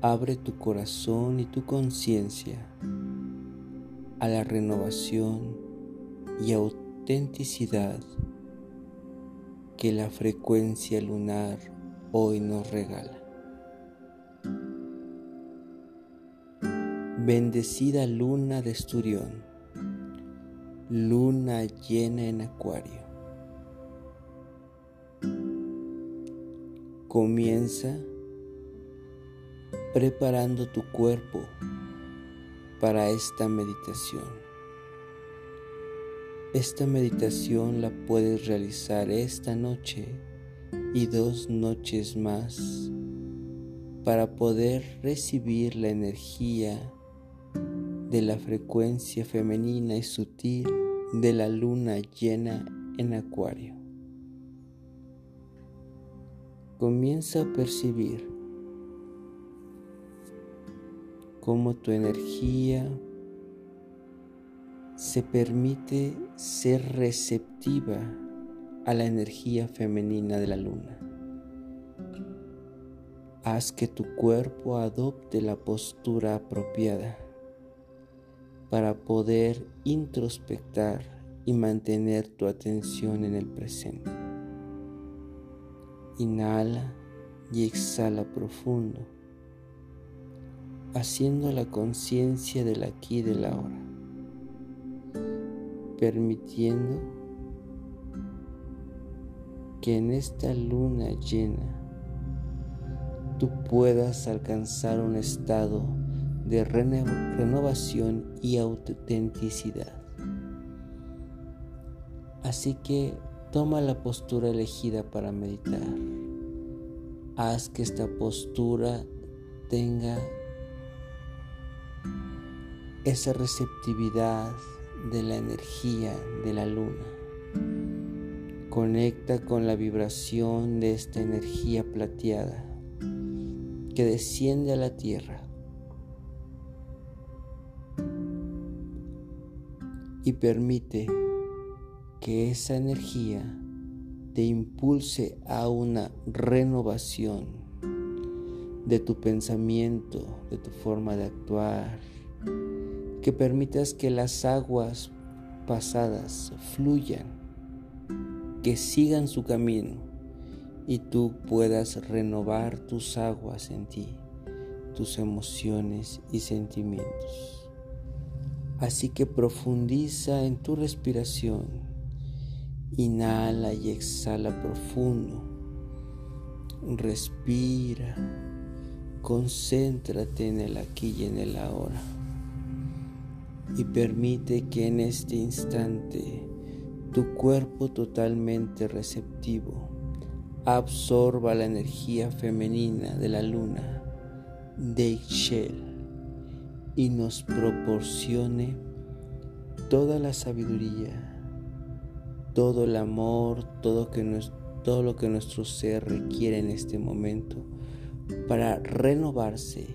abre tu corazón y tu conciencia a la renovación y autenticidad que la frecuencia lunar hoy nos regala. Bendecida luna de Esturión, luna llena en Acuario. Comienza preparando tu cuerpo para esta meditación. Esta meditación la puedes realizar esta noche y dos noches más para poder recibir la energía de la frecuencia femenina y sutil de la luna llena en acuario. Comienza a percibir cómo tu energía se permite ser receptiva a la energía femenina de la luna. Haz que tu cuerpo adopte la postura apropiada para poder introspectar y mantener tu atención en el presente. Inhala y exhala profundo, haciendo la conciencia del aquí y del ahora, permitiendo que en esta luna llena tú puedas alcanzar un estado de renovación y autenticidad. Así que toma la postura elegida para meditar. Haz que esta postura tenga esa receptividad de la energía de la luna. Conecta con la vibración de esta energía plateada que desciende a la tierra y permite que esa energía te impulse a una renovación de tu pensamiento, de tu forma de actuar, que permitas que las aguas pasadas fluyan, que sigan su camino y tú puedas renovar tus aguas en ti, tus emociones y sentimientos. Así que profundiza en tu respiración. Inhala y exhala profundo. Respira. Concéntrate en el aquí y en el ahora. Y permite que en este instante tu cuerpo totalmente receptivo absorba la energía femenina de la luna de Ixchel y nos proporcione toda la sabiduría, todo el amor, todo lo que nuestro ser requiere en este momento para renovarse,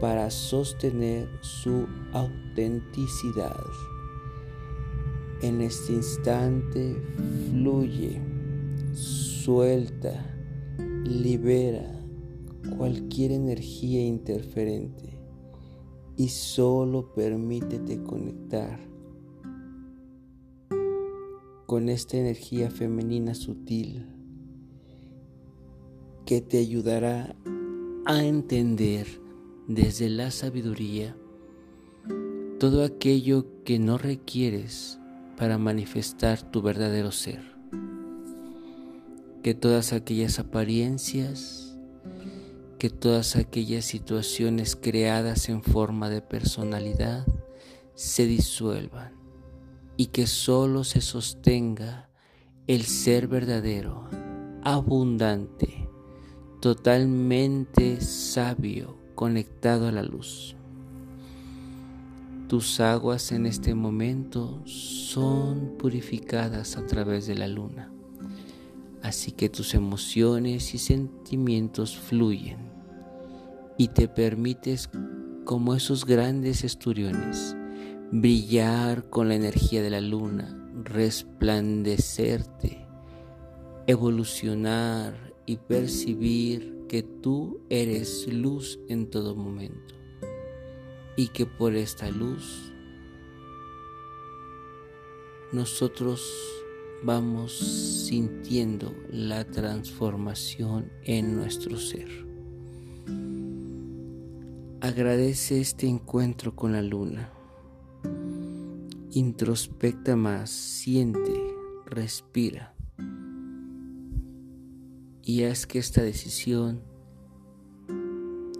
para sostener su autenticidad. En este instante fluye, suelta, libera cualquier energía interferente y solo permítete conectar con esta energía femenina sutil que te ayudará a entender desde la sabiduría todo aquello que no requieres para manifestar tu verdadero ser. Que todas aquellas apariencias que todas aquellas situaciones creadas en forma de personalidad se disuelvan y que solo se sostenga el ser verdadero, abundante, totalmente sabio, conectado a la luz. Tus aguas en este momento son purificadas a través de la luna, así que tus emociones y sentimientos fluyen y te permites, como esos grandes esturiones, brillar con la energía de la luna, resplandecerte, evolucionar y percibir que tú eres luz en todo momento y que por esta luz nosotros vamos sintiendo la transformación en nuestro ser. Agradece este encuentro con la luna. Introspecta más, siente, respira y haz que esta decisión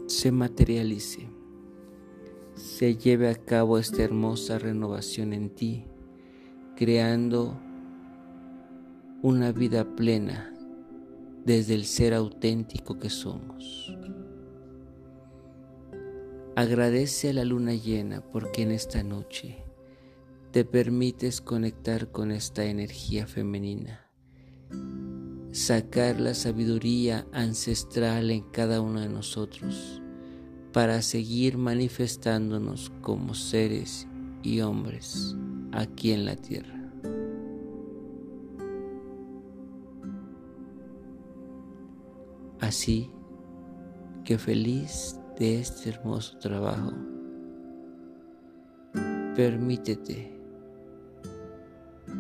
se materialice, se lleve a cabo esta hermosa renovación en ti, creando una vida plena desde el ser auténtico que somos. Agradece a la luna llena porque en esta noche te permites conectar con esta energía femenina sacar la sabiduría ancestral en cada uno de nosotros para seguir manifestándonos como seres y hombres aquí en la tierra. Así que feliz de este hermoso trabajo, permítete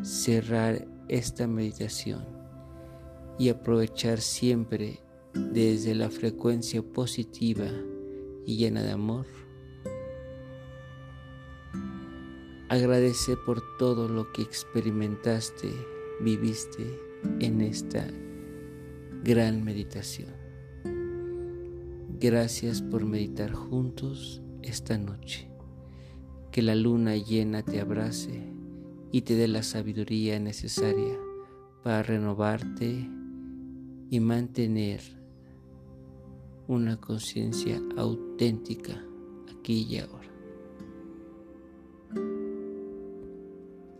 cerrar esta meditación y aprovechar siempre desde la frecuencia positiva y llena de amor. Agradece por todo lo que experimentaste, viviste en esta gran meditación. Gracias por meditar juntos esta noche. Que la luna llena te abrace y te dé la sabiduría necesaria para renovarte y mantener una conciencia auténtica aquí y ahora.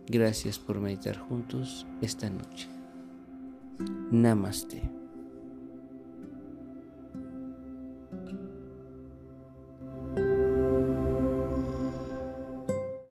Gracias por meditar juntos esta noche. Namaste.